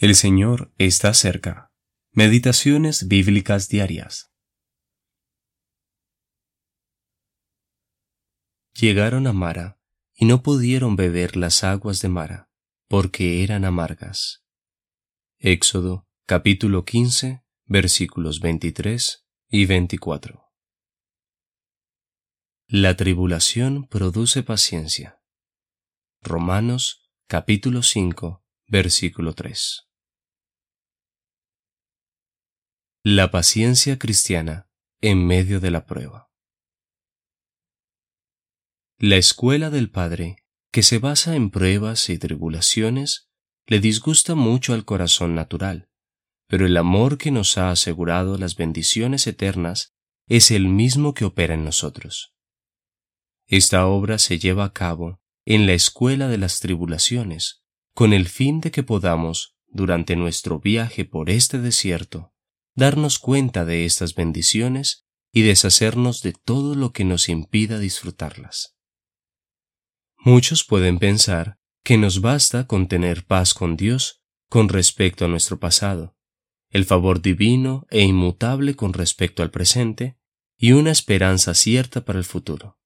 El Señor está cerca. Meditaciones bíblicas diarias. Llegaron a Mara y no pudieron beber las aguas de Mara, porque eran amargas. Éxodo capítulo 15 versículos 23 y 24. La tribulación produce paciencia. Romanos capítulo 5 versículo 3. La paciencia cristiana en medio de la prueba. La escuela del Padre, que se basa en pruebas y tribulaciones, le disgusta mucho al corazón natural, pero el amor que nos ha asegurado las bendiciones eternas es el mismo que opera en nosotros. Esta obra se lleva a cabo en la escuela de las tribulaciones, con el fin de que podamos, durante nuestro viaje por este desierto, darnos cuenta de estas bendiciones y deshacernos de todo lo que nos impida disfrutarlas. Muchos pueden pensar que nos basta con tener paz con Dios con respecto a nuestro pasado, el favor divino e inmutable con respecto al presente y una esperanza cierta para el futuro.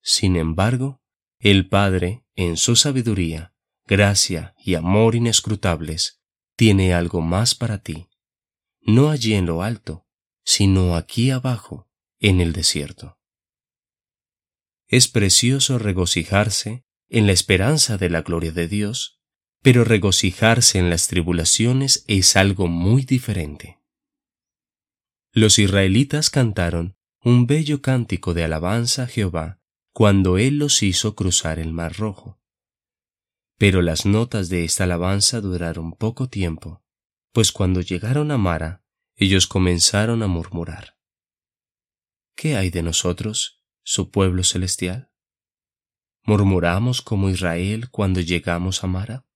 Sin embargo, el Padre, en su sabiduría, gracia y amor inescrutables, tiene algo más para ti no allí en lo alto, sino aquí abajo, en el desierto. Es precioso regocijarse en la esperanza de la gloria de Dios, pero regocijarse en las tribulaciones es algo muy diferente. Los israelitas cantaron un bello cántico de alabanza a Jehová cuando Él los hizo cruzar el mar rojo. Pero las notas de esta alabanza duraron poco tiempo, pues cuando llegaron a Mara, ellos comenzaron a murmurar. ¿Qué hay de nosotros, su pueblo celestial? ¿Murmuramos como Israel cuando llegamos a Mara?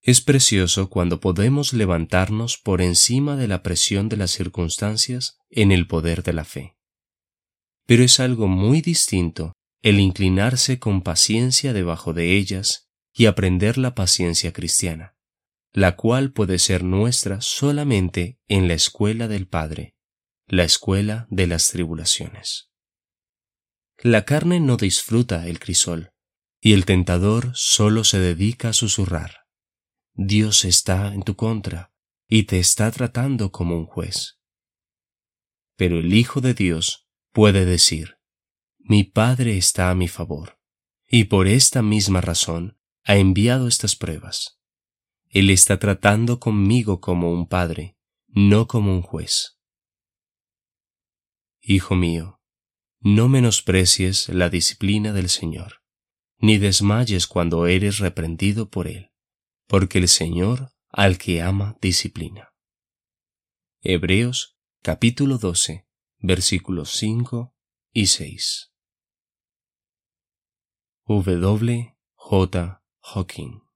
Es precioso cuando podemos levantarnos por encima de la presión de las circunstancias en el poder de la fe. Pero es algo muy distinto el inclinarse con paciencia debajo de ellas y aprender la paciencia cristiana la cual puede ser nuestra solamente en la escuela del Padre, la escuela de las tribulaciones. La carne no disfruta el crisol, y el tentador solo se dedica a susurrar. Dios está en tu contra y te está tratando como un juez. Pero el Hijo de Dios puede decir, mi Padre está a mi favor, y por esta misma razón ha enviado estas pruebas él está tratando conmigo como un padre, no como un juez. Hijo mío, no menosprecies la disciplina del Señor, ni desmayes cuando eres reprendido por Él, porque el Señor al que ama disciplina. Hebreos capítulo 12 versículos 5 y 6. W. J. Hawking